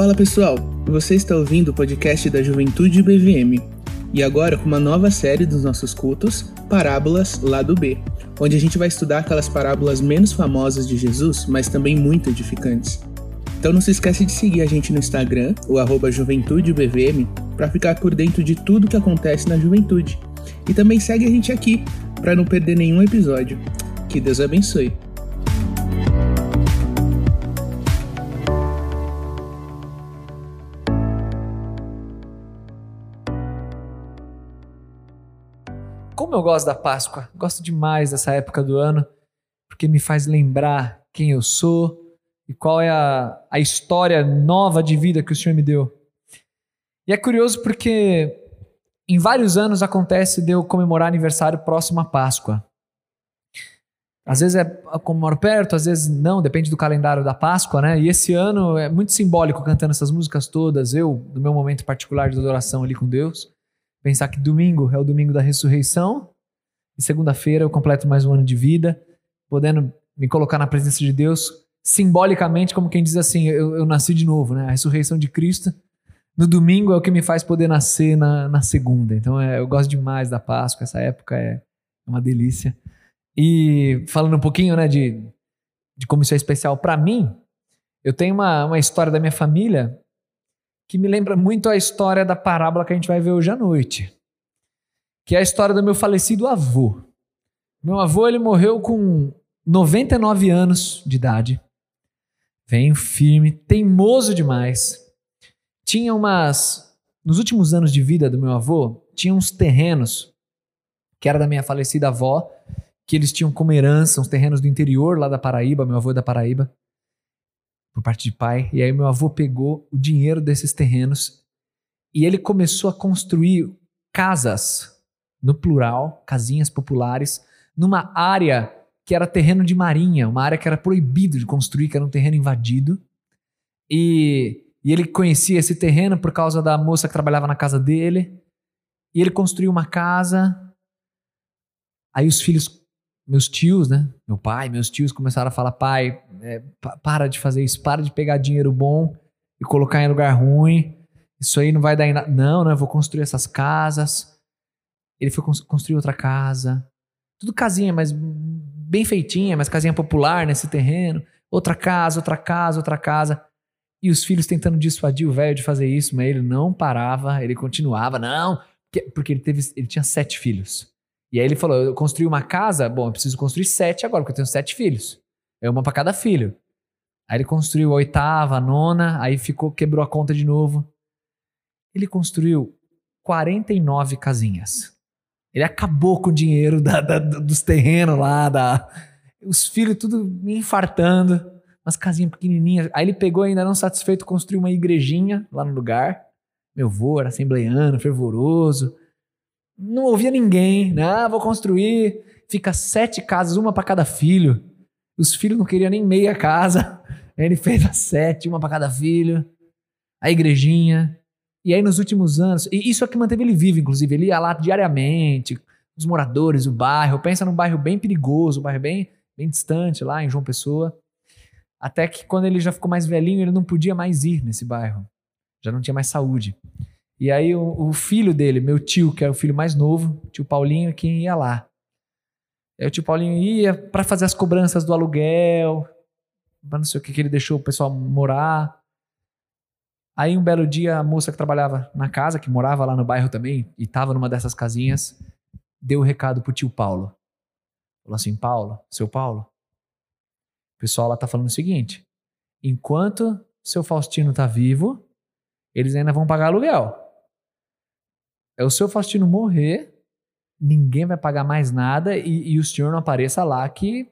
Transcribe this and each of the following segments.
Fala pessoal, você está ouvindo o podcast da Juventude BVM e agora com uma nova série dos nossos cultos, Parábolas Lado B, onde a gente vai estudar aquelas parábolas menos famosas de Jesus, mas também muito edificantes. Então não se esquece de seguir a gente no Instagram, o arroba JuventudeBVM, para ficar por dentro de tudo que acontece na juventude. E também segue a gente aqui, para não perder nenhum episódio. Que Deus abençoe. Como eu gosto da Páscoa, gosto demais dessa época do ano, porque me faz lembrar quem eu sou e qual é a, a história nova de vida que o Senhor me deu. E é curioso porque em vários anos acontece de eu comemorar aniversário próximo à Páscoa. Às vezes é comemoro perto, às vezes não, depende do calendário da Páscoa, né? E esse ano é muito simbólico cantando essas músicas todas, eu, no meu momento particular de adoração ali com Deus. Pensar que domingo é o domingo da ressurreição e segunda-feira eu completo mais um ano de vida, podendo me colocar na presença de Deus simbolicamente, como quem diz assim: eu, eu nasci de novo, né? A ressurreição de Cristo no domingo é o que me faz poder nascer na, na segunda. Então é, eu gosto demais da Páscoa, essa época é uma delícia. E falando um pouquinho né, de, de como isso é especial para mim, eu tenho uma, uma história da minha família que me lembra muito a história da parábola que a gente vai ver hoje à noite, que é a história do meu falecido avô. Meu avô ele morreu com 99 anos de idade, vem firme, teimoso demais. Tinha umas nos últimos anos de vida do meu avô, tinha uns terrenos que era da minha falecida avó, que eles tinham como herança uns terrenos do interior lá da Paraíba, meu avô é da Paraíba por parte de pai. E aí meu avô pegou o dinheiro desses terrenos e ele começou a construir casas, no plural, casinhas populares, numa área que era terreno de marinha, uma área que era proibido de construir, que era um terreno invadido. E, e ele conhecia esse terreno por causa da moça que trabalhava na casa dele. E ele construiu uma casa. Aí os filhos meus tios, né? Meu pai, meus tios começaram a falar: pai, é, para de fazer isso, para de pegar dinheiro bom e colocar em lugar ruim. Isso aí não vai dar em nada. Não, não, eu vou construir essas casas. Ele foi construir outra casa. Tudo casinha, mas bem feitinha, mas casinha popular nesse terreno. Outra casa, outra casa, outra casa. E os filhos tentando dissuadir o velho de fazer isso, mas ele não parava, ele continuava, não, porque ele, teve, ele tinha sete filhos. E aí ele falou: eu construí uma casa, bom, eu preciso construir sete agora, porque eu tenho sete filhos. É uma para cada filho. Aí ele construiu a oitava, a nona, aí ficou, quebrou a conta de novo. Ele construiu 49 casinhas. Ele acabou com o dinheiro da, da, dos terrenos lá, da, os filhos tudo me infartando, umas casinhas pequenininhas. Aí ele pegou, ainda não satisfeito, construiu uma igrejinha lá no lugar. Meu avô era assembleiano, fervoroso não ouvia ninguém, né? Ah, vou construir, fica sete casas, uma para cada filho. Os filhos não queriam nem meia casa. Ele fez sete, uma para cada filho. A igrejinha. E aí nos últimos anos, e isso é que manteve ele vivo, inclusive, ele ia lá diariamente, os moradores, o bairro, pensa num bairro bem perigoso, um bairro bem, bem distante lá em João Pessoa. Até que quando ele já ficou mais velhinho, ele não podia mais ir nesse bairro. Já não tinha mais saúde. E aí o, o, filho dele, meu tio, que é o filho mais novo, tio Paulinho, quem ia lá. Aí o tio Paulinho ia para fazer as cobranças do aluguel, para não sei o que, que ele deixou o pessoal morar. Aí um belo dia a moça que trabalhava na casa, que morava lá no bairro também, e estava numa dessas casinhas, deu o um recado pro tio Paulo. Falou assim: Paulo, seu Paulo, o pessoal lá tá falando o seguinte: enquanto seu Faustino tá vivo, eles ainda vão pagar aluguel. É o seu Faustino morrer, ninguém vai pagar mais nada e, e o senhor não apareça lá que,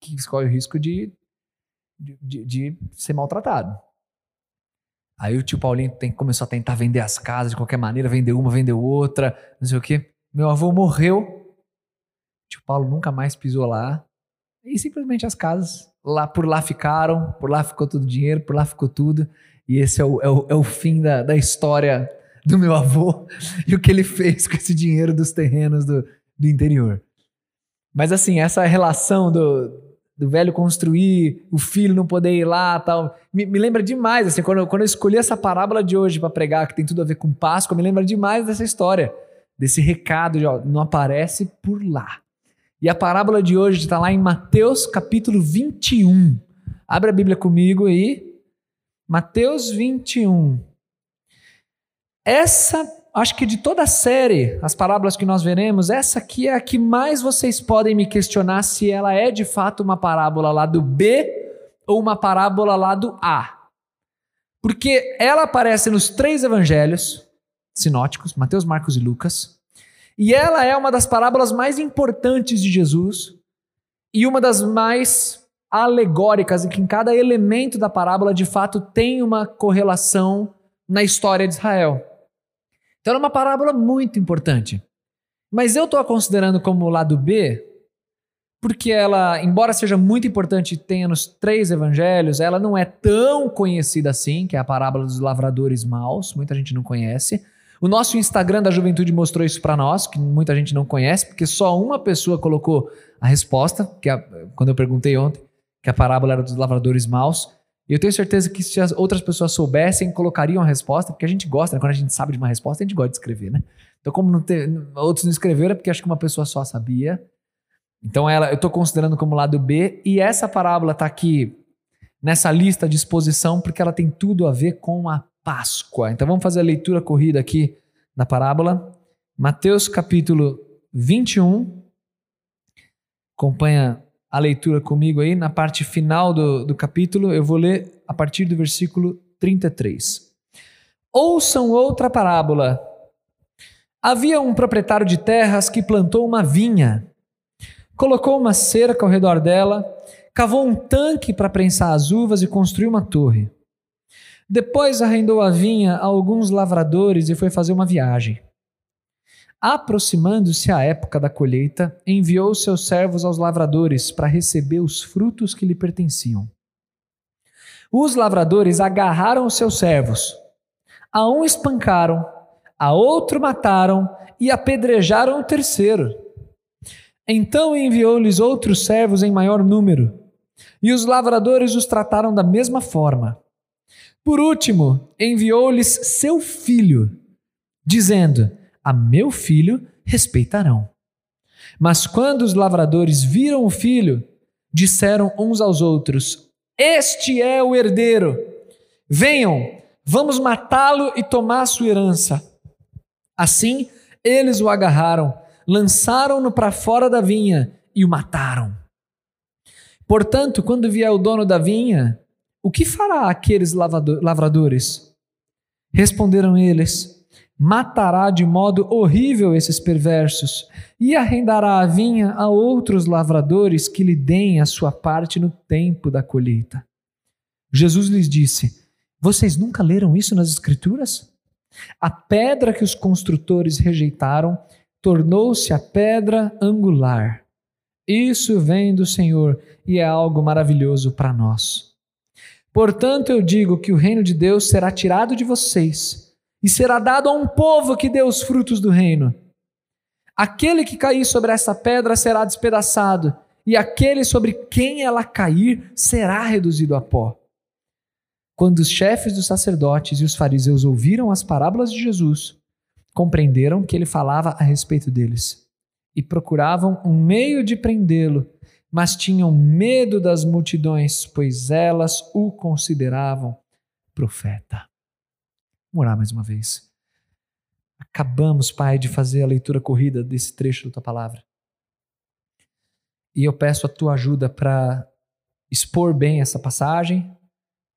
que escolhe o risco de, de, de, ser maltratado. Aí o tio Paulinho tem, começou a tentar vender as casas de qualquer maneira, vender uma, vender outra, não sei o quê. Meu avô morreu, o tio Paulo nunca mais pisou lá. E simplesmente as casas lá por lá ficaram, por lá ficou todo o dinheiro, por lá ficou tudo. E esse é o, é o, é o fim da, da história do meu avô e o que ele fez com esse dinheiro dos terrenos do, do interior. Mas assim, essa relação do, do velho construir, o filho não poder ir lá tal. Me, me lembra demais, assim, quando, quando eu escolhi essa parábola de hoje para pregar, que tem tudo a ver com Páscoa, me lembra demais dessa história, desse recado de, ó, não aparece por lá. E a parábola de hoje está lá em Mateus capítulo 21. Abra a Bíblia comigo aí. Mateus 21. Essa acho que de toda a série, as parábolas que nós veremos, essa aqui é a que mais vocês podem me questionar se ela é de fato uma parábola lá do B ou uma parábola lá do A. Porque ela aparece nos três evangelhos sinóticos, Mateus, Marcos e Lucas, e ela é uma das parábolas mais importantes de Jesus e uma das mais alegóricas, em que em cada elemento da parábola de fato tem uma correlação na história de Israel. Então era uma parábola muito importante. Mas eu estou a considerando como lado B, porque ela, embora seja muito importante e tenha nos três evangelhos, ela não é tão conhecida assim, que é a parábola dos lavradores maus, muita gente não conhece. O nosso Instagram da Juventude mostrou isso para nós, que muita gente não conhece, porque só uma pessoa colocou a resposta, que a, quando eu perguntei ontem, que a parábola era dos lavradores maus. E eu tenho certeza que se as outras pessoas soubessem, colocariam a resposta, porque a gente gosta, né? quando a gente sabe de uma resposta, a gente gosta de escrever, né? Então, como não outros não escreveram, é porque acho que uma pessoa só sabia. Então, ela, eu estou considerando como lado B, e essa parábola está aqui nessa lista de exposição, porque ela tem tudo a ver com a Páscoa. Então, vamos fazer a leitura corrida aqui da parábola. Mateus capítulo 21. Acompanha a leitura comigo aí, na parte final do, do capítulo, eu vou ler a partir do versículo 33. Ouçam outra parábola. Havia um proprietário de terras que plantou uma vinha, colocou uma cerca ao redor dela, cavou um tanque para prensar as uvas e construiu uma torre. Depois arrendou a vinha a alguns lavradores e foi fazer uma viagem. Aproximando-se a época da colheita, enviou seus servos aos lavradores para receber os frutos que lhe pertenciam. Os lavradores agarraram os seus servos. A um espancaram, a outro mataram e apedrejaram o terceiro. Então enviou-lhes outros servos em maior número, e os lavradores os trataram da mesma forma. Por último, enviou-lhes seu filho, dizendo: a meu filho respeitarão. Mas quando os lavradores viram o filho, disseram uns aos outros: Este é o herdeiro. Venham, vamos matá-lo e tomar sua herança. Assim, eles o agarraram, lançaram-no para fora da vinha e o mataram. Portanto, quando vier o dono da vinha, o que fará aqueles lavradores? Responderam eles: matará de modo horrível esses perversos e arrendará a vinha a outros lavradores que lhe deem a sua parte no tempo da colheita. Jesus lhes disse: Vocês nunca leram isso nas Escrituras? A pedra que os construtores rejeitaram tornou-se a pedra angular. Isso vem do Senhor e é algo maravilhoso para nós. Portanto, eu digo que o reino de Deus será tirado de vocês e será dado a um povo que dê os frutos do reino. Aquele que cair sobre essa pedra será despedaçado, e aquele sobre quem ela cair será reduzido a pó. Quando os chefes dos sacerdotes e os fariseus ouviram as parábolas de Jesus, compreenderam que ele falava a respeito deles e procuravam um meio de prendê-lo, mas tinham medo das multidões, pois elas o consideravam profeta. Vamos orar mais uma vez. Acabamos, Pai, de fazer a leitura corrida desse trecho da tua palavra. E eu peço a tua ajuda para expor bem essa passagem,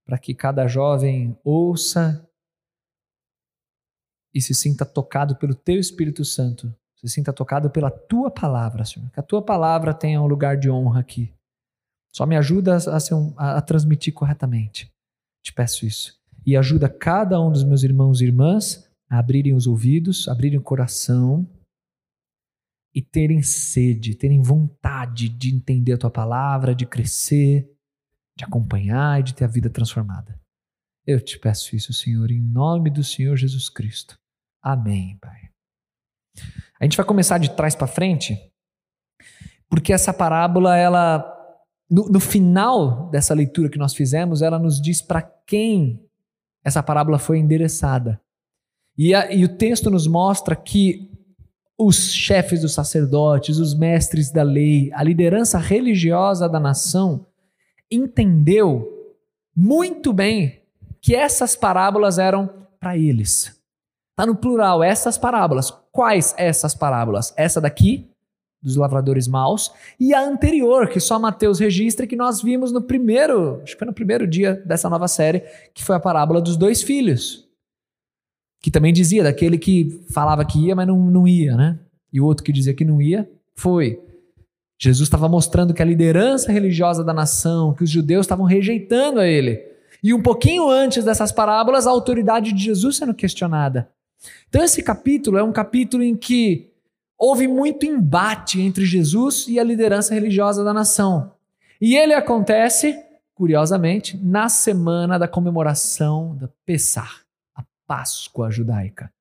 para que cada jovem ouça e se sinta tocado pelo teu Espírito Santo, se sinta tocado pela tua palavra, Senhor. Que a tua palavra tenha um lugar de honra aqui. Só me ajuda a, a transmitir corretamente. Te peço isso e ajuda cada um dos meus irmãos e irmãs a abrirem os ouvidos, abrirem o coração e terem sede, terem vontade de entender a tua palavra, de crescer, de acompanhar e de ter a vida transformada. Eu te peço isso, Senhor, em nome do Senhor Jesus Cristo. Amém, Pai. A gente vai começar de trás para frente, porque essa parábola ela no, no final dessa leitura que nós fizemos, ela nos diz para quem essa parábola foi endereçada. E, a, e o texto nos mostra que os chefes dos sacerdotes, os mestres da lei, a liderança religiosa da nação entendeu muito bem que essas parábolas eram para eles. Está no plural, essas parábolas. Quais essas parábolas? Essa daqui, dos lavradores maus, e a anterior, que só Mateus registra, que nós vimos no primeiro, acho que foi no primeiro dia dessa nova série, que foi a parábola dos dois filhos. Que também dizia daquele que falava que ia, mas não, não ia, né? E o outro que dizia que não ia, foi. Jesus estava mostrando que a liderança religiosa da nação, que os judeus estavam rejeitando a ele. E um pouquinho antes dessas parábolas, a autoridade de Jesus sendo questionada. Então, esse capítulo é um capítulo em que houve muito embate entre Jesus e a liderança religiosa da nação. E ele acontece, curiosamente, na semana da comemoração da Pessah, a Páscoa judaica.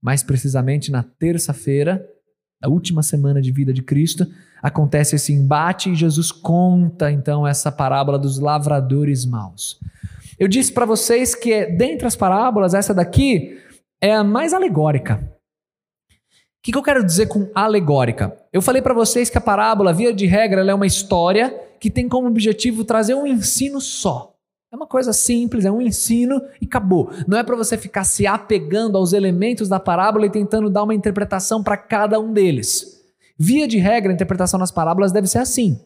Mais precisamente na terça-feira, a última semana de vida de Cristo, acontece esse embate e Jesus conta então essa parábola dos lavradores maus. Eu disse para vocês que dentre as parábolas, essa daqui é a mais alegórica. O que, que eu quero dizer com alegórica? Eu falei para vocês que a parábola, via de regra, é uma história que tem como objetivo trazer um ensino só. É uma coisa simples, é um ensino e acabou. Não é para você ficar se apegando aos elementos da parábola e tentando dar uma interpretação para cada um deles. Via de regra, a interpretação nas parábolas deve ser assim.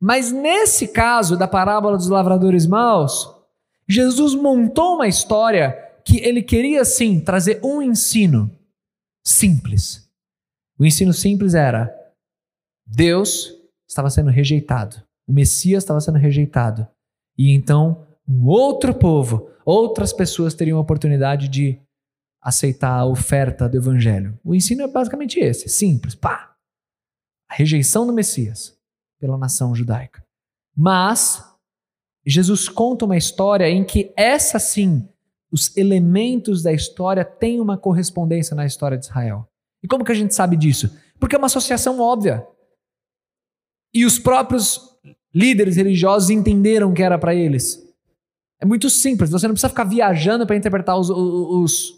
Mas nesse caso da parábola dos lavradores maus, Jesus montou uma história que ele queria sim trazer um ensino simples. O ensino simples era: Deus estava sendo rejeitado, o Messias estava sendo rejeitado. E então, um outro povo, outras pessoas teriam a oportunidade de aceitar a oferta do evangelho. O ensino é basicamente esse, simples, pá. A rejeição do Messias pela nação judaica. Mas Jesus conta uma história em que essa sim os elementos da história têm uma correspondência na história de Israel. E como que a gente sabe disso? Porque é uma associação óbvia. E os próprios líderes religiosos entenderam que era para eles. É muito simples, você não precisa ficar viajando para interpretar os, os,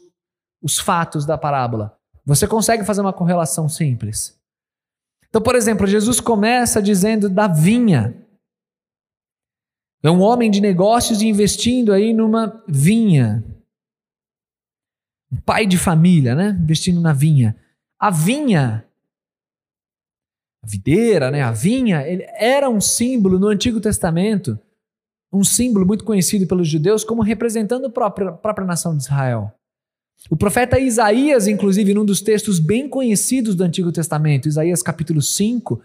os fatos da parábola. Você consegue fazer uma correlação simples. Então, por exemplo, Jesus começa dizendo da vinha. É um homem de negócios investindo aí numa vinha. Um pai de família, né? Investindo na vinha. A vinha, a videira, né? A vinha, ele era um símbolo no Antigo Testamento, um símbolo muito conhecido pelos judeus como representando a própria, a própria nação de Israel. O profeta Isaías, inclusive, num dos textos bem conhecidos do Antigo Testamento, Isaías capítulo 5,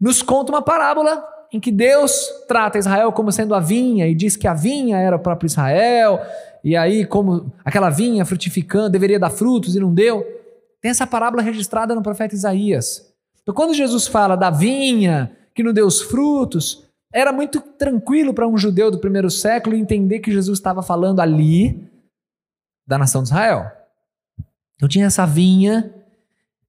nos conta uma parábola em que Deus trata Israel como sendo a vinha e diz que a vinha era o próprio Israel, e aí, como aquela vinha frutificando, deveria dar frutos e não deu. Tem essa parábola registrada no profeta Isaías. Então, quando Jesus fala da vinha que não deu os frutos, era muito tranquilo para um judeu do primeiro século entender que Jesus estava falando ali da nação de Israel. Então, tinha essa vinha,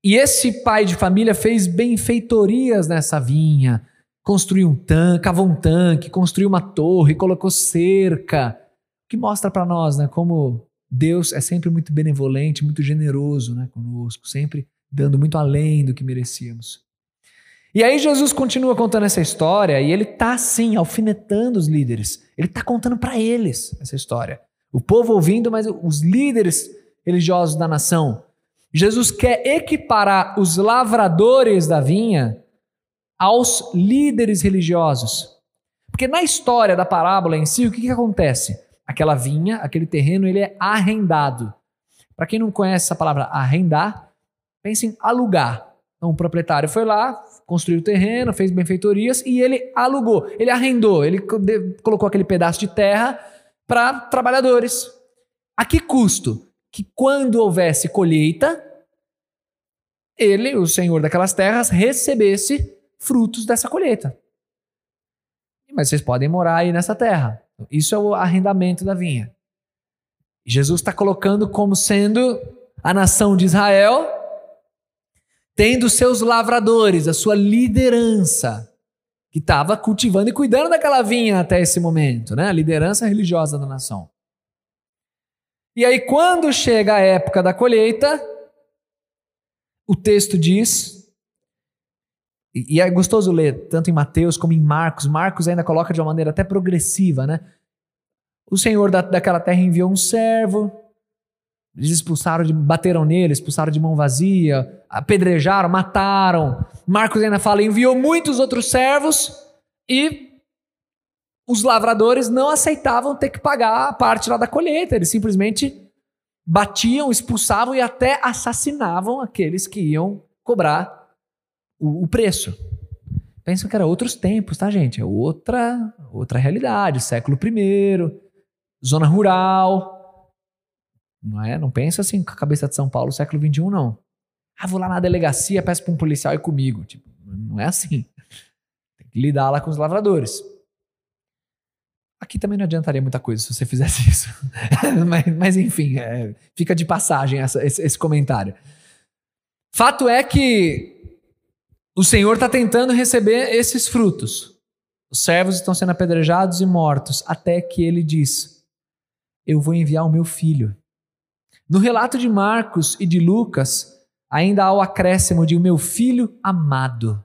e esse pai de família fez benfeitorias nessa vinha construiu um tanque, cavou um tanque, construiu uma torre, colocou cerca, que mostra para nós, né, como Deus é sempre muito benevolente, muito generoso, né, conosco, sempre dando muito além do que merecíamos. E aí Jesus continua contando essa história e ele tá assim alfinetando os líderes. Ele tá contando para eles essa história. O povo ouvindo, mas os líderes religiosos da nação. Jesus quer equiparar os lavradores da vinha aos líderes religiosos. Porque na história da parábola em si, o que, que acontece? Aquela vinha, aquele terreno, ele é arrendado. Para quem não conhece essa palavra arrendar, pense em alugar. Então, o proprietário foi lá, construiu o terreno, fez benfeitorias e ele alugou, ele arrendou, ele colocou aquele pedaço de terra para trabalhadores. A que custo? Que quando houvesse colheita, ele, o senhor daquelas terras, recebesse frutos dessa colheita. Mas vocês podem morar aí nessa terra. Isso é o arrendamento da vinha. Jesus está colocando como sendo a nação de Israel, tendo seus lavradores, a sua liderança. que estava cultivando e cuidando daquela vinha até esse momento, né? A liderança religiosa da nação. E aí, quando chega a época da colheita, o texto diz, e é gostoso ler, tanto em Mateus como em Marcos, Marcos ainda coloca de uma maneira até progressiva, né? O Senhor da, daquela terra enviou um servo, eles expulsaram, de, bateram nele, expulsaram de mão vazia, apedrejaram, mataram. Marcos ainda fala, enviou muitos outros servos e os lavradores não aceitavam ter que pagar a parte lá da colheita. Eles simplesmente batiam, expulsavam e até assassinavam aqueles que iam cobrar o, o preço. Pensam que era outros tempos, tá, gente? É outra, outra realidade, século I, zona rural, não é? Não pensa assim com a cabeça de São Paulo, século XXI, não. Ah, vou lá na delegacia, peço para um policial ir comigo. Tipo, não é assim. Tem que lidar lá com os lavradores. Aqui também não adiantaria muita coisa se você fizesse isso. mas, mas, enfim, é, fica de passagem essa, esse, esse comentário. Fato é que o Senhor está tentando receber esses frutos. Os servos estão sendo apedrejados e mortos, até que ele diz: Eu vou enviar o meu filho. No relato de Marcos e de Lucas, ainda há o acréscimo de o meu filho amado.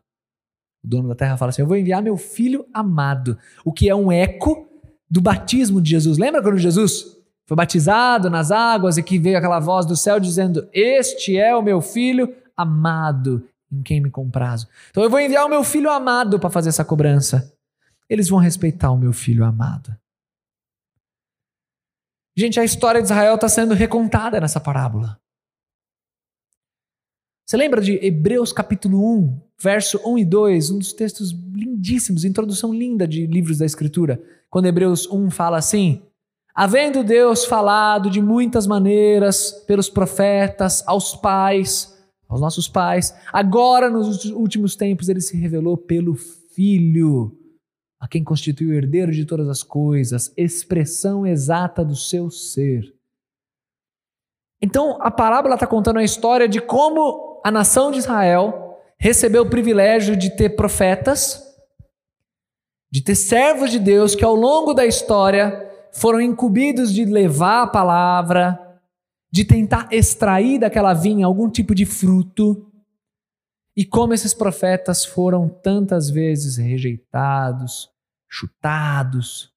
O dono da terra fala assim: Eu vou enviar meu filho amado, o que é um eco do batismo de Jesus. Lembra quando Jesus foi batizado nas águas e que veio aquela voz do céu dizendo: Este é o meu filho amado, em quem me comprazo. Então eu vou enviar o meu filho amado para fazer essa cobrança. Eles vão respeitar o meu filho amado. Gente, a história de Israel está sendo recontada nessa parábola. Você lembra de Hebreus capítulo 1, verso 1 e 2, um dos textos lindíssimos, introdução linda de livros da Escritura, quando Hebreus 1 fala assim: Havendo Deus falado de muitas maneiras pelos profetas, aos pais, aos nossos pais, agora nos últimos tempos ele se revelou pelo Filho a quem constitui o herdeiro de todas as coisas, expressão exata do seu ser. Então, a parábola está contando a história de como a nação de Israel recebeu o privilégio de ter profetas, de ter servos de Deus que ao longo da história foram incumbidos de levar a palavra, de tentar extrair daquela vinha algum tipo de fruto. E como esses profetas foram tantas vezes rejeitados, chutados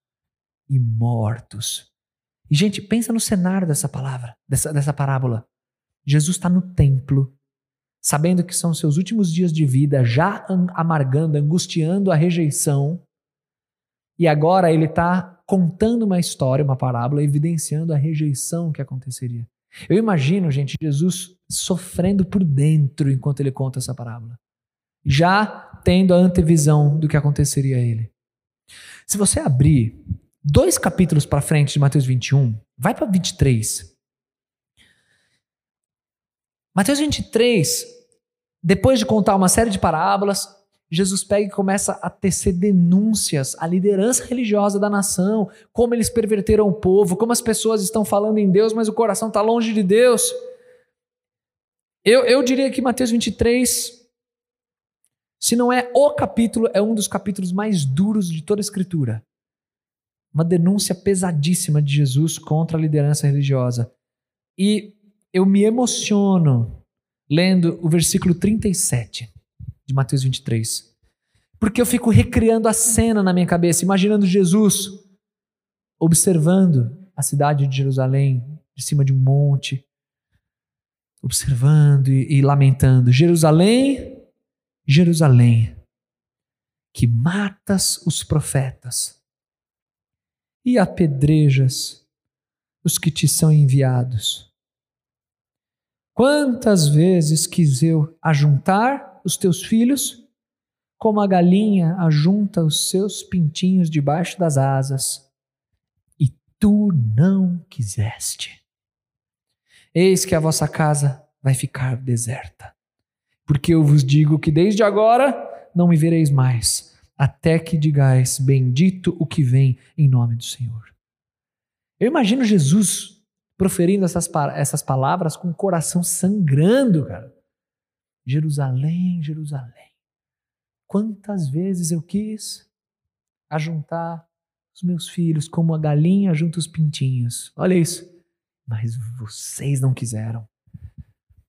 e mortos. E, gente, pensa no cenário dessa palavra, dessa, dessa parábola. Jesus está no templo, sabendo que são seus últimos dias de vida, já amargando, angustiando a rejeição. E agora ele está contando uma história, uma parábola, evidenciando a rejeição que aconteceria. Eu imagino, gente, Jesus sofrendo por dentro enquanto ele conta essa parábola, já tendo a antevisão do que aconteceria a ele. Se você abrir dois capítulos para frente de Mateus 21, vai para 23. Mateus 23, depois de contar uma série de parábolas, Jesus pega e começa a tecer denúncias à liderança religiosa da nação, como eles perverteram o povo, como as pessoas estão falando em Deus, mas o coração está longe de Deus. Eu, eu diria que Mateus 23 se não é o capítulo, é um dos capítulos mais duros de toda a Escritura. Uma denúncia pesadíssima de Jesus contra a liderança religiosa. E eu me emociono lendo o versículo 37 de Mateus 23. Porque eu fico recriando a cena na minha cabeça, imaginando Jesus observando a cidade de Jerusalém de cima de um monte, observando e, e lamentando: Jerusalém, Jerusalém, que matas os profetas e apedrejas os que te são enviados. Quantas vezes quis eu ajuntar os teus filhos, como a galinha ajunta os seus pintinhos debaixo das asas, e tu não quiseste. Eis que a vossa casa vai ficar deserta porque eu vos digo que desde agora não me vereis mais, até que digais: Bendito o que vem em nome do Senhor. Eu imagino Jesus proferindo essas, essas palavras com o coração sangrando, cara. Jerusalém, Jerusalém. Quantas vezes eu quis ajuntar os meus filhos como a galinha junta os pintinhos. Olha isso. Mas vocês não quiseram.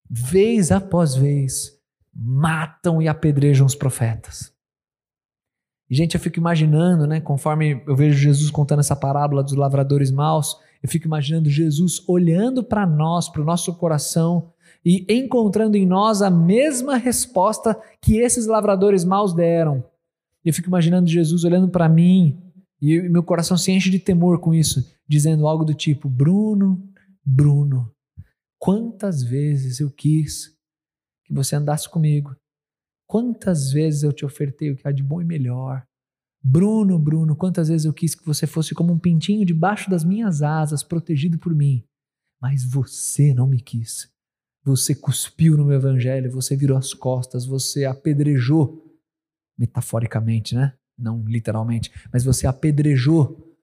Vez após vez, matam e apedrejam os profetas. E, gente, eu fico imaginando, né, conforme eu vejo Jesus contando essa parábola dos lavradores maus, eu fico imaginando Jesus olhando para nós, para o nosso coração e encontrando em nós a mesma resposta que esses lavradores maus deram. Eu fico imaginando Jesus olhando para mim e meu coração se enche de temor com isso, dizendo algo do tipo: Bruno, Bruno, quantas vezes eu quis que você andasse comigo? Quantas vezes eu te ofertei o que há de bom e melhor? Bruno, Bruno, quantas vezes eu quis que você fosse como um pintinho debaixo das minhas asas, protegido por mim. Mas você não me quis. Você cuspiu no meu evangelho, você virou as costas, você apedrejou, metaforicamente, né? Não literalmente, mas você apedrejou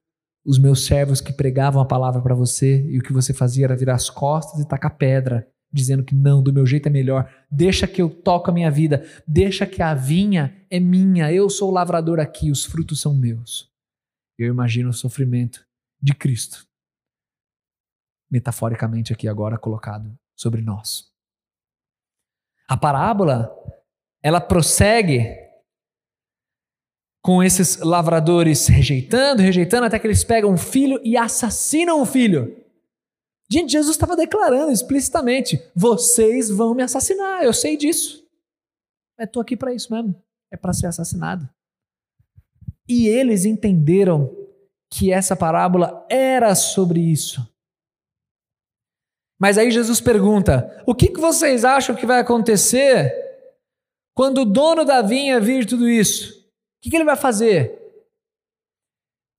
os meus servos que pregavam a palavra para você e o que você fazia era virar as costas e tacar pedra dizendo que não, do meu jeito é melhor. Deixa que eu toco a minha vida, deixa que a vinha é minha, eu sou o lavrador aqui, os frutos são meus. Eu imagino o sofrimento de Cristo, metaforicamente aqui agora colocado sobre nós. A parábola, ela prossegue com esses lavradores rejeitando, rejeitando, até que eles pegam um filho e assassinam o filho. Gente, Jesus estava declarando explicitamente: vocês vão me assassinar, eu sei disso. Estou aqui para isso mesmo, é para ser assassinado. E eles entenderam que essa parábola era sobre isso. Mas aí Jesus pergunta: o que, vocês acham que vai acontecer quando o dono da vinha vir tudo isso? O que, que ele vai fazer?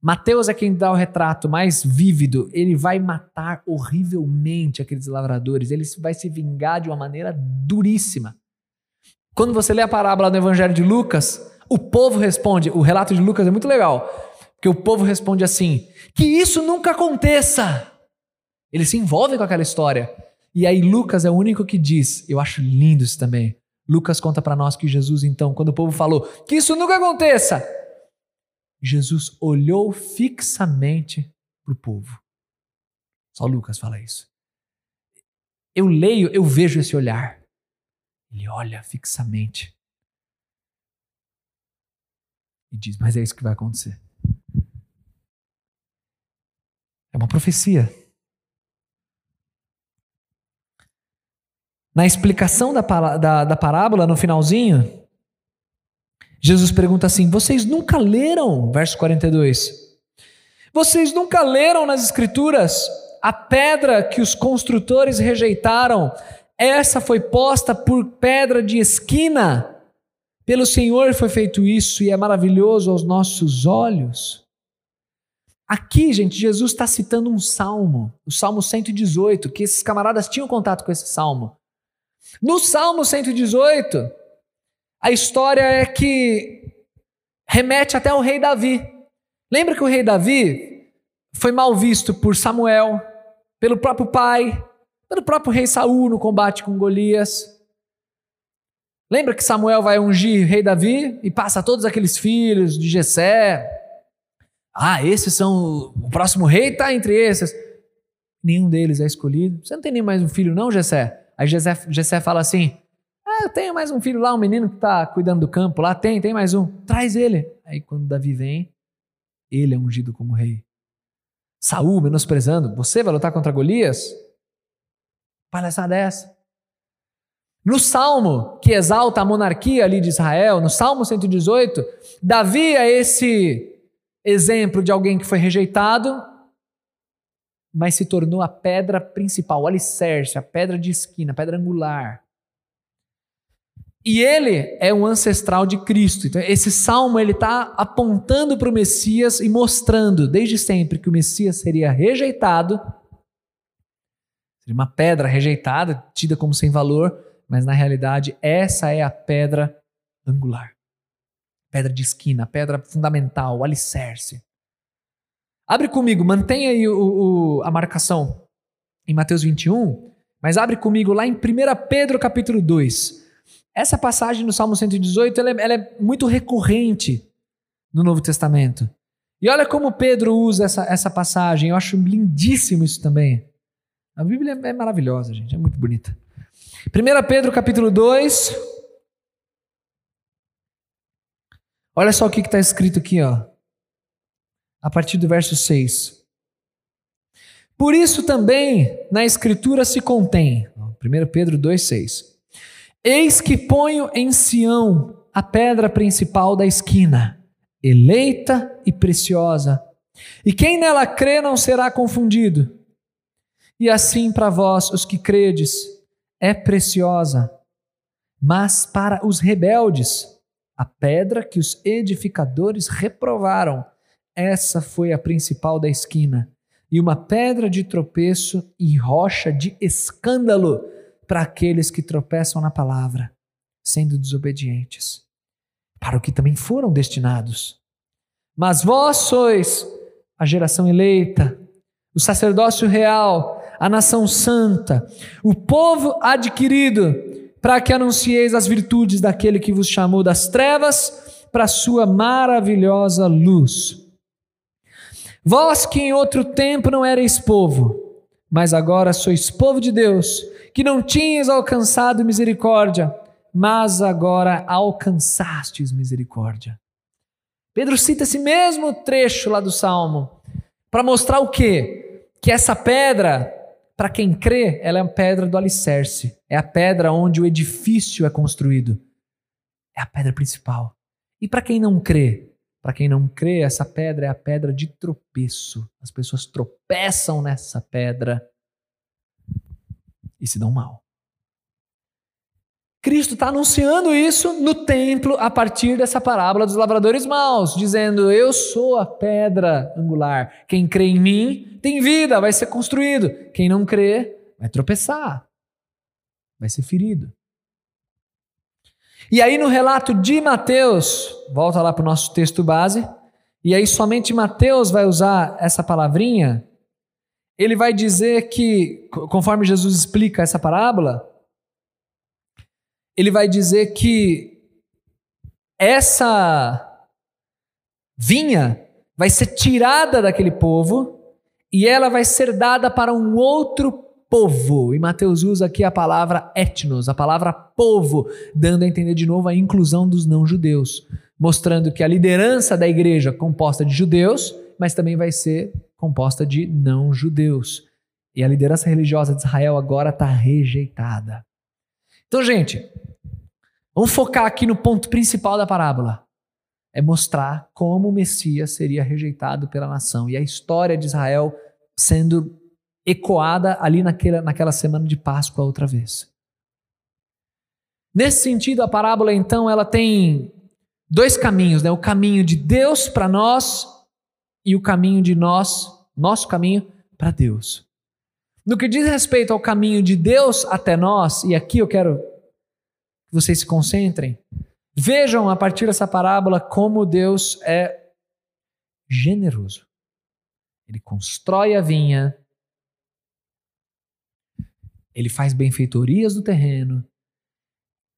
Mateus é quem dá o retrato mais vívido. Ele vai matar horrivelmente aqueles lavradores. Ele vai se vingar de uma maneira duríssima. Quando você lê a parábola do Evangelho de Lucas, o povo responde. O relato de Lucas é muito legal. Porque o povo responde assim: que isso nunca aconteça. Ele se envolve com aquela história. E aí Lucas é o único que diz, eu acho lindo isso também. Lucas conta para nós que Jesus, então, quando o povo falou que isso nunca aconteça, Jesus olhou fixamente para o povo. Só Lucas fala isso. Eu leio, eu vejo esse olhar. Ele olha fixamente e diz: Mas é isso que vai acontecer. É uma profecia. Na explicação da, da, da parábola, no finalzinho, Jesus pergunta assim: Vocês nunca leram? Verso 42. Vocês nunca leram nas Escrituras a pedra que os construtores rejeitaram? Essa foi posta por pedra de esquina. Pelo Senhor foi feito isso e é maravilhoso aos nossos olhos. Aqui, gente, Jesus está citando um salmo, o Salmo 118, que esses camaradas tinham contato com esse salmo. No Salmo 118, a história é que remete até o rei Davi. Lembra que o rei Davi foi mal visto por Samuel, pelo próprio pai, pelo próprio rei Saul no combate com Golias. Lembra que Samuel vai ungir rei Davi e passa todos aqueles filhos de Jessé. Ah, esses são o próximo rei está entre esses. Nenhum deles é escolhido. Você não tem nem mais um filho não, Jessé? Aí Jessé, fala assim: ah, eu tenho mais um filho lá, um menino que está cuidando do campo lá. Tem, tem mais um. Traz ele. Aí quando Davi vem, ele é ungido como rei. Saul menosprezando. Você vai lutar contra Golias? Palhaçada é essa. No salmo que exalta a monarquia ali de Israel, no salmo 118, Davi é esse exemplo de alguém que foi rejeitado, mas se tornou a pedra principal, o alicerce, a pedra de esquina, a pedra angular. E ele é um ancestral de Cristo. Então, esse salmo ele está apontando para o Messias e mostrando desde sempre que o Messias seria rejeitado, seria uma pedra rejeitada, tida como sem valor, mas na realidade essa é a pedra angular, pedra de esquina, pedra fundamental, o alicerce. Abre comigo, mantenha aí o, o, a marcação em Mateus 21, mas abre comigo lá em 1 Pedro capítulo 2. Essa passagem no Salmo 118 ela é, ela é muito recorrente no Novo Testamento. E olha como Pedro usa essa, essa passagem. Eu acho lindíssimo isso também. A Bíblia é maravilhosa, gente. É muito bonita. 1 Pedro capítulo 2. Olha só o que está escrito aqui, ó. A partir do verso 6. Por isso também na Escritura se contém. 1 Pedro 2,6. Eis que ponho em Sião a pedra principal da esquina, eleita e preciosa, e quem nela crê não será confundido. E assim para vós, os que credes, é preciosa, mas para os rebeldes, a pedra que os edificadores reprovaram, essa foi a principal da esquina, e uma pedra de tropeço e rocha de escândalo para aqueles que tropeçam na palavra, sendo desobedientes, para o que também foram destinados. Mas vós sois a geração eleita, o sacerdócio real, a nação santa, o povo adquirido, para que anuncieis as virtudes daquele que vos chamou das trevas para a sua maravilhosa luz. Vós que em outro tempo não erais povo, mas agora sois povo de Deus, que não tinhas alcançado misericórdia, mas agora alcançastes misericórdia. Pedro cita esse mesmo trecho lá do Salmo para mostrar o quê? Que essa pedra, para quem crê, ela é a pedra do alicerce, é a pedra onde o edifício é construído. É a pedra principal. E para quem não crê, para quem não crê, essa pedra é a pedra de tropeço. As pessoas tropeçam nessa pedra e se dão mal. Cristo está anunciando isso no templo a partir dessa parábola dos lavradores maus, dizendo: Eu sou a pedra angular. Quem crê em mim tem vida, vai ser construído. Quem não crê vai tropeçar, vai ser ferido. E aí no relato de Mateus, volta lá para o nosso texto base, e aí somente Mateus vai usar essa palavrinha ele vai dizer que, conforme Jesus explica essa parábola, ele vai dizer que essa vinha vai ser tirada daquele povo e ela vai ser dada para um outro povo. E Mateus usa aqui a palavra etnos, a palavra povo, dando a entender de novo a inclusão dos não-judeus, mostrando que a liderança da igreja composta de judeus, mas também vai ser composta de não-judeus. E a liderança religiosa de Israel agora está rejeitada. Então, gente, vamos focar aqui no ponto principal da parábola. É mostrar como o Messias seria rejeitado pela nação e a história de Israel sendo ecoada ali naquela, naquela semana de Páscoa outra vez. Nesse sentido, a parábola então ela tem dois caminhos, né? O caminho de Deus para nós e o caminho de nós, nosso caminho, para Deus. No que diz respeito ao caminho de Deus até nós, e aqui eu quero que vocês se concentrem, vejam a partir dessa parábola como Deus é generoso. Ele constrói a vinha, ele faz benfeitorias do terreno,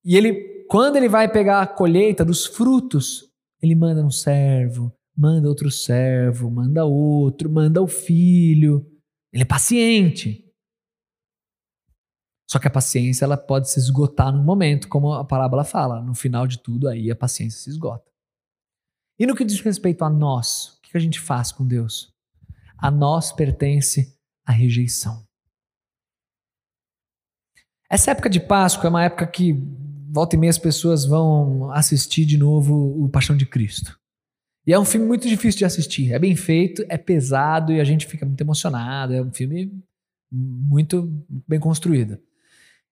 e ele, quando ele vai pegar a colheita dos frutos, ele manda um servo, manda outro servo, manda outro, manda o filho. Ele é paciente. Só que a paciência ela pode se esgotar num momento, como a parábola fala. No final de tudo, aí a paciência se esgota. E no que diz respeito a nós, o que a gente faz com Deus? A nós pertence a rejeição. Essa época de Páscoa é uma época que volta e meia as pessoas vão assistir de novo o Paixão de Cristo. E é um filme muito difícil de assistir. É bem feito, é pesado e a gente fica muito emocionado. É um filme muito bem construído.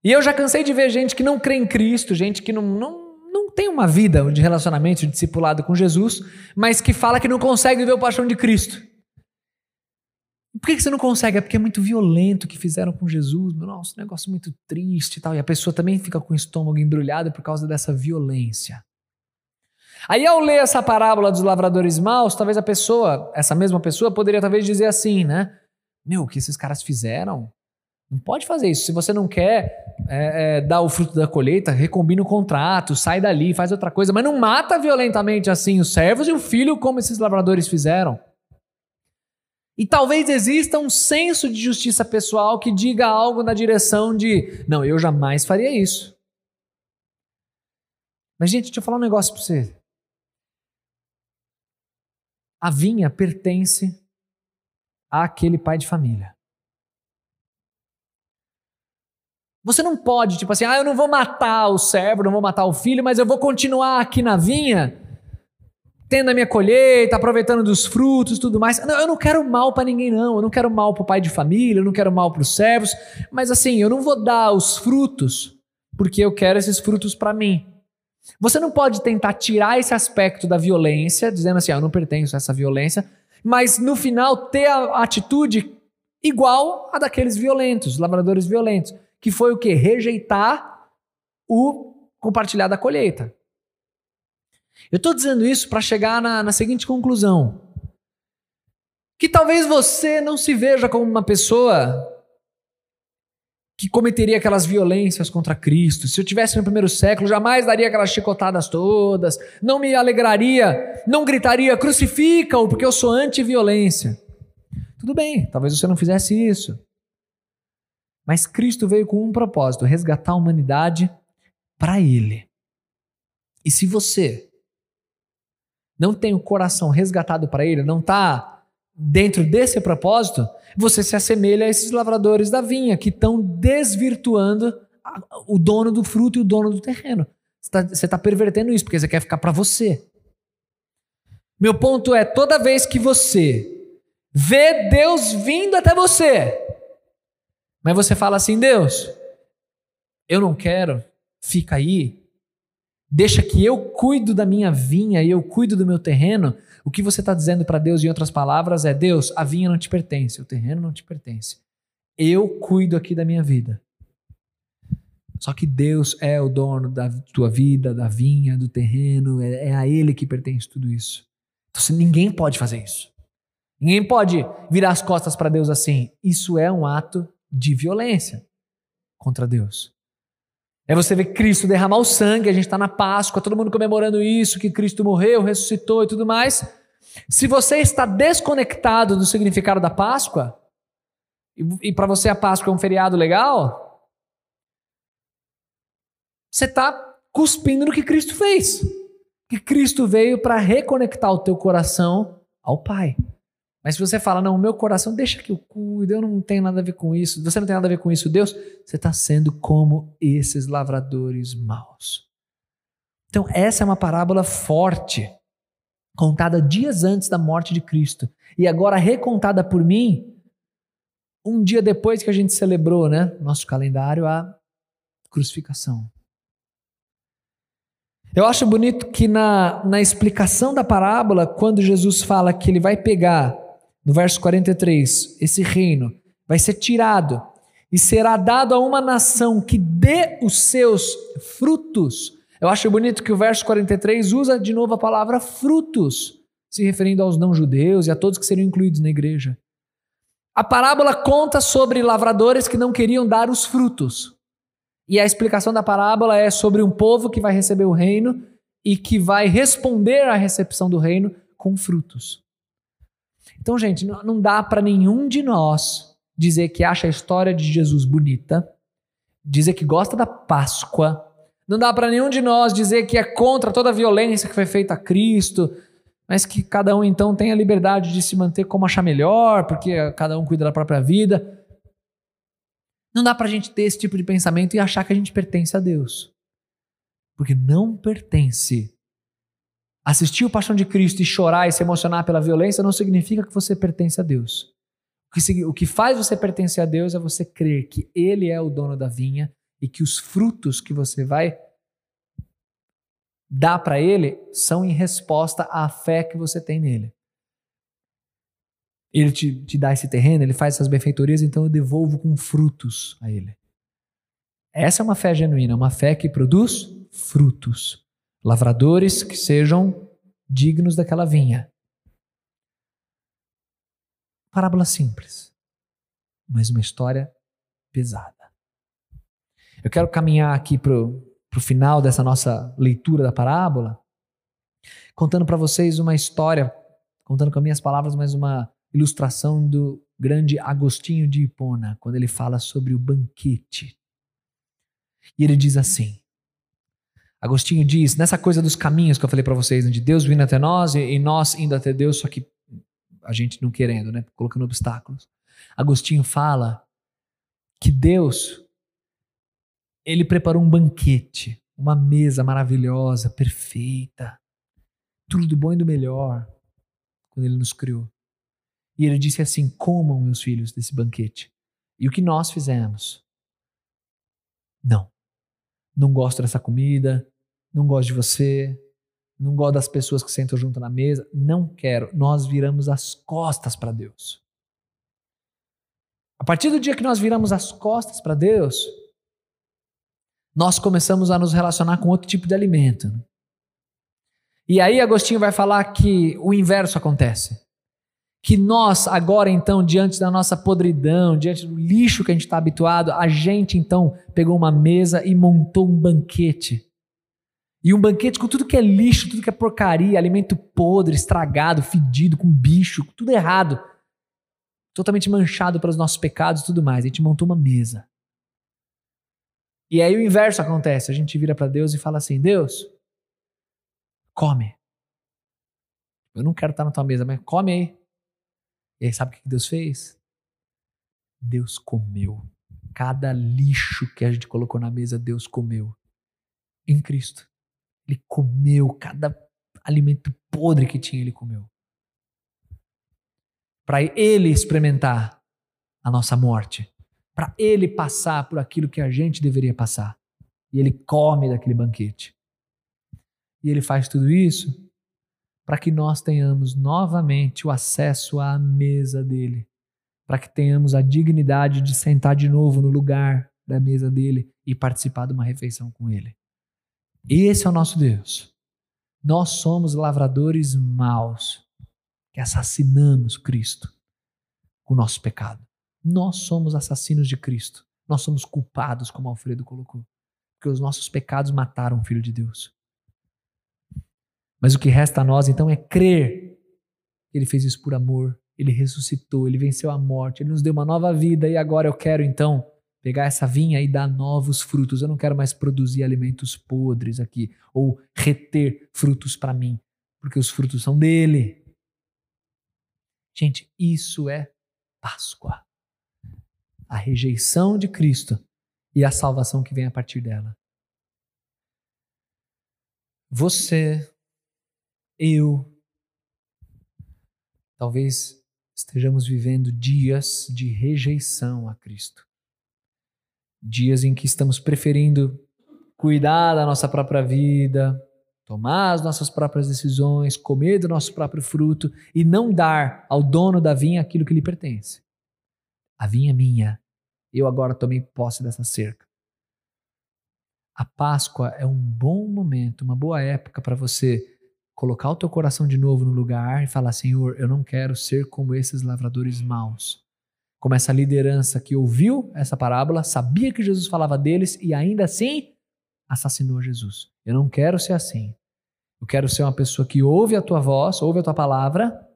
E eu já cansei de ver gente que não crê em Cristo, gente que não, não, não tem uma vida de relacionamento, de discipulado com Jesus, mas que fala que não consegue ver o paixão de Cristo. Por que você não consegue? É porque é muito violento o que fizeram com Jesus. Nossa, um negócio muito triste e tal. E a pessoa também fica com o estômago embrulhado por causa dessa violência. Aí, ao ler essa parábola dos lavradores maus, talvez a pessoa, essa mesma pessoa, poderia talvez dizer assim, né? Meu, o que esses caras fizeram? Não pode fazer isso. Se você não quer é, é, dar o fruto da colheita, recombina o contrato, sai dali, faz outra coisa, mas não mata violentamente assim os servos e o filho, como esses lavradores fizeram. E talvez exista um senso de justiça pessoal que diga algo na direção de: não, eu jamais faria isso. Mas, gente, deixa eu falar um negócio para você. A vinha pertence àquele pai de família. Você não pode, tipo assim, ah, eu não vou matar o servo, não vou matar o filho, mas eu vou continuar aqui na vinha, tendo a minha colheita, aproveitando dos frutos, tudo mais. Não, eu não quero mal para ninguém, não. Eu não quero mal para o pai de família, eu não quero mal para os servos, mas assim, eu não vou dar os frutos porque eu quero esses frutos para mim. Você não pode tentar tirar esse aspecto da violência, dizendo assim, ah, eu não pertenço a essa violência, mas no final ter a atitude igual a daqueles violentos, lavradores violentos que foi o que? Rejeitar o compartilhar da colheita. Eu estou dizendo isso para chegar na, na seguinte conclusão: que talvez você não se veja como uma pessoa que cometeria aquelas violências contra Cristo. Se eu tivesse no primeiro século, jamais daria aquelas chicotadas todas, não me alegraria, não gritaria crucifica-o porque eu sou anti-violência. Tudo bem, talvez você não fizesse isso. Mas Cristo veio com um propósito: resgatar a humanidade para Ele. E se você não tem o coração resgatado para Ele, não está dentro desse propósito, você se assemelha a esses lavradores da vinha que estão desvirtuando o dono do fruto e o dono do terreno. Você está tá pervertendo isso porque você quer ficar para você. Meu ponto é: toda vez que você vê Deus vindo até você, mas você fala assim: Deus, eu não quero, fica aí. Deixa que eu cuido da minha vinha e eu cuido do meu terreno. O que você está dizendo para Deus, em outras palavras, é: Deus, a vinha não te pertence, o terreno não te pertence. Eu cuido aqui da minha vida. Só que Deus é o dono da tua vida, da vinha, do terreno, é, é a Ele que pertence tudo isso. Então ninguém pode fazer isso. Ninguém pode virar as costas para Deus assim. Isso é um ato de violência contra Deus. É você ver Cristo derramar o sangue, a gente está na Páscoa, todo mundo comemorando isso, que Cristo morreu, ressuscitou e tudo mais. Se você está desconectado do significado da Páscoa, e, e para você a Páscoa é um feriado legal, você está cuspindo no que Cristo fez. Que Cristo veio para reconectar o teu coração ao Pai. Mas se você fala, não, meu coração, deixa que eu cuido, eu não tenho nada a ver com isso, você não tem nada a ver com isso, Deus, você está sendo como esses lavradores maus. Então, essa é uma parábola forte, contada dias antes da morte de Cristo, e agora recontada por mim, um dia depois que a gente celebrou, né, nosso calendário, a crucificação. Eu acho bonito que na, na explicação da parábola, quando Jesus fala que ele vai pegar no verso 43, esse reino vai ser tirado e será dado a uma nação que dê os seus frutos. Eu acho bonito que o verso 43 usa de novo a palavra frutos, se referindo aos não-judeus e a todos que seriam incluídos na igreja. A parábola conta sobre lavradores que não queriam dar os frutos. E a explicação da parábola é sobre um povo que vai receber o reino e que vai responder à recepção do reino com frutos. Então, gente, não dá para nenhum de nós dizer que acha a história de Jesus bonita, dizer que gosta da Páscoa. Não dá para nenhum de nós dizer que é contra toda a violência que foi feita a Cristo, mas que cada um então tem a liberdade de se manter como achar melhor, porque cada um cuida da própria vida. Não dá para a gente ter esse tipo de pensamento e achar que a gente pertence a Deus. Porque não pertence Assistir o Paixão de Cristo e chorar e se emocionar pela violência não significa que você pertence a Deus. O que faz você pertencer a Deus é você crer que Ele é o dono da vinha e que os frutos que você vai dar para Ele são em resposta à fé que você tem nele. Ele te, te dá esse terreno, ele faz essas benfeitorias, então eu devolvo com frutos a Ele. Essa é uma fé genuína, uma fé que produz frutos lavradores que sejam dignos daquela vinha. Parábola simples, mas uma história pesada. Eu quero caminhar aqui para o final dessa nossa leitura da parábola, contando para vocês uma história, contando com minhas palavras, mas uma ilustração do grande Agostinho de Hipona, quando ele fala sobre o banquete. E ele diz assim: Agostinho diz, nessa coisa dos caminhos que eu falei para vocês, né, de Deus vindo até nós e, nós indo até Deus, só que a gente não querendo, né, colocando obstáculos. Agostinho fala que Deus ele preparou um banquete, uma mesa maravilhosa, perfeita, tudo do bom e do melhor, quando ele nos criou. E ele disse assim: comam, meus filhos, desse banquete. E o que nós fizemos? Não. Não gosto dessa comida, não gosto de você, não gosto das pessoas que sentam junto na mesa, não quero. Nós viramos as costas para Deus. A partir do dia que nós viramos as costas para Deus, nós começamos a nos relacionar com outro tipo de alimento. E aí Agostinho vai falar que o inverso acontece que nós, agora então, diante da nossa podridão, diante do lixo que a gente está habituado, a gente então pegou uma mesa e montou um banquete. E um banquete com tudo que é lixo, tudo que é porcaria, alimento podre, estragado, fedido, com bicho, tudo errado. Totalmente manchado pelos nossos pecados e tudo mais. A gente montou uma mesa. E aí o inverso acontece. A gente vira para Deus e fala assim: Deus, come. Eu não quero estar na tua mesa, mas come aí. E aí, sabe o que Deus fez? Deus comeu. Cada lixo que a gente colocou na mesa, Deus comeu. Em Cristo. Ele comeu cada alimento podre que tinha, ele comeu. Para ele experimentar a nossa morte. Para ele passar por aquilo que a gente deveria passar. E ele come daquele banquete. E ele faz tudo isso para que nós tenhamos novamente o acesso à mesa dele, para que tenhamos a dignidade de sentar de novo no lugar da mesa dele e participar de uma refeição com ele. Esse é o nosso Deus. Nós somos lavradores maus que assassinamos Cristo com o nosso pecado. Nós somos assassinos de Cristo. Nós somos culpados, como Alfredo colocou, porque os nossos pecados mataram o Filho de Deus. Mas o que resta a nós então é crer. Ele fez isso por amor, ele ressuscitou, ele venceu a morte, ele nos deu uma nova vida e agora eu quero então pegar essa vinha e dar novos frutos. Eu não quero mais produzir alimentos podres aqui ou reter frutos para mim, porque os frutos são dele. Gente, isso é Páscoa. A rejeição de Cristo e a salvação que vem a partir dela. Você eu. Talvez estejamos vivendo dias de rejeição a Cristo. Dias em que estamos preferindo cuidar da nossa própria vida, tomar as nossas próprias decisões, comer do nosso próprio fruto e não dar ao dono da vinha aquilo que lhe pertence. A vinha é minha. Eu agora tomei posse dessa cerca. A Páscoa é um bom momento, uma boa época para você colocar o teu coração de novo no lugar e falar: Senhor, eu não quero ser como esses lavradores maus. Como essa liderança que ouviu essa parábola, sabia que Jesus falava deles e ainda assim assassinou Jesus. Eu não quero ser assim. Eu quero ser uma pessoa que ouve a tua voz, ouve a tua palavra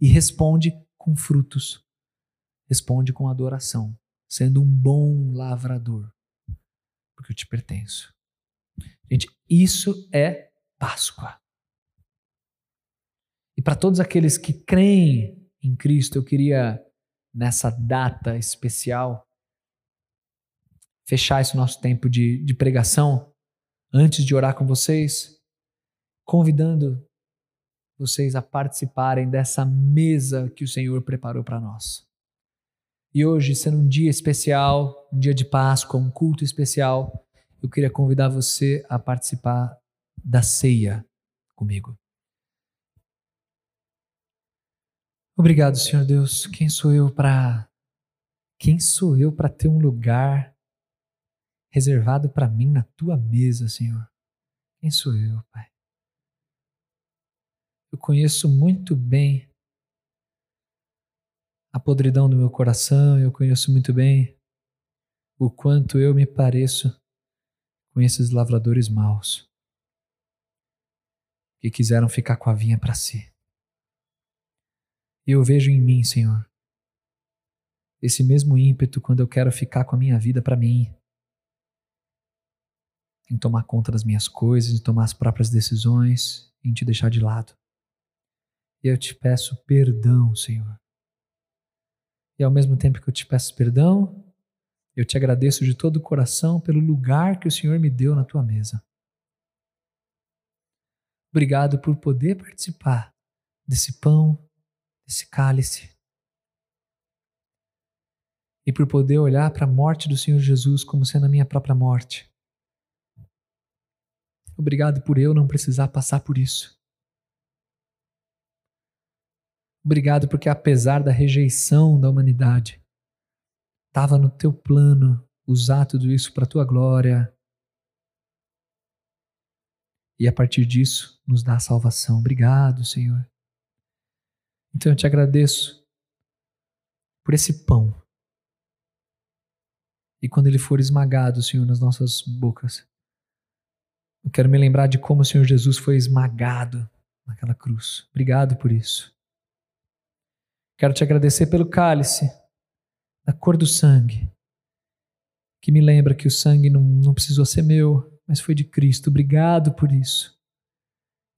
e responde com frutos. Responde com adoração, sendo um bom lavrador, porque eu te pertenço. Gente, isso é Páscoa. Para todos aqueles que creem em Cristo, eu queria, nessa data especial, fechar esse nosso tempo de, de pregação, antes de orar com vocês, convidando vocês a participarem dessa mesa que o Senhor preparou para nós. E hoje, sendo um dia especial, um dia de Páscoa, um culto especial, eu queria convidar você a participar da ceia comigo. Obrigado, Senhor Deus. Quem sou eu para quem sou eu para ter um lugar reservado para mim na tua mesa, Senhor? Quem sou eu, Pai? Eu conheço muito bem a podridão do meu coração, eu conheço muito bem o quanto eu me pareço com esses lavradores maus que quiseram ficar com a vinha para si. Eu vejo em mim, Senhor, esse mesmo ímpeto quando eu quero ficar com a minha vida para mim, em tomar conta das minhas coisas, em tomar as próprias decisões, em te deixar de lado. E eu te peço perdão, Senhor. E ao mesmo tempo que eu te peço perdão, eu te agradeço de todo o coração pelo lugar que o Senhor me deu na tua mesa. Obrigado por poder participar desse pão, desse cálice. E por poder olhar para a morte do Senhor Jesus como sendo a minha própria morte. Obrigado por eu não precisar passar por isso. Obrigado porque, apesar da rejeição da humanidade, estava no teu plano usar tudo isso para a tua glória. E a partir disso, nos dá salvação. Obrigado, Senhor. Então eu te agradeço por esse pão. E quando ele for esmagado, Senhor, nas nossas bocas, eu quero me lembrar de como o Senhor Jesus foi esmagado naquela cruz. Obrigado por isso. Quero te agradecer pelo cálice, da cor do sangue, que me lembra que o sangue não, não precisou ser meu, mas foi de Cristo. Obrigado por isso.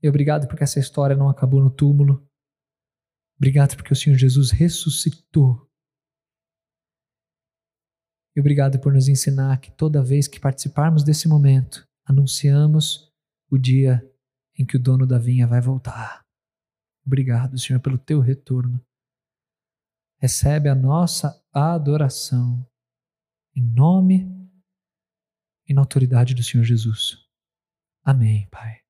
E obrigado porque essa história não acabou no túmulo. Obrigado porque o Senhor Jesus ressuscitou. E obrigado por nos ensinar que toda vez que participarmos desse momento, anunciamos o dia em que o dono da vinha vai voltar. Obrigado, Senhor, pelo teu retorno recebe a nossa adoração em nome e na autoridade do Senhor Jesus. Amém, Pai.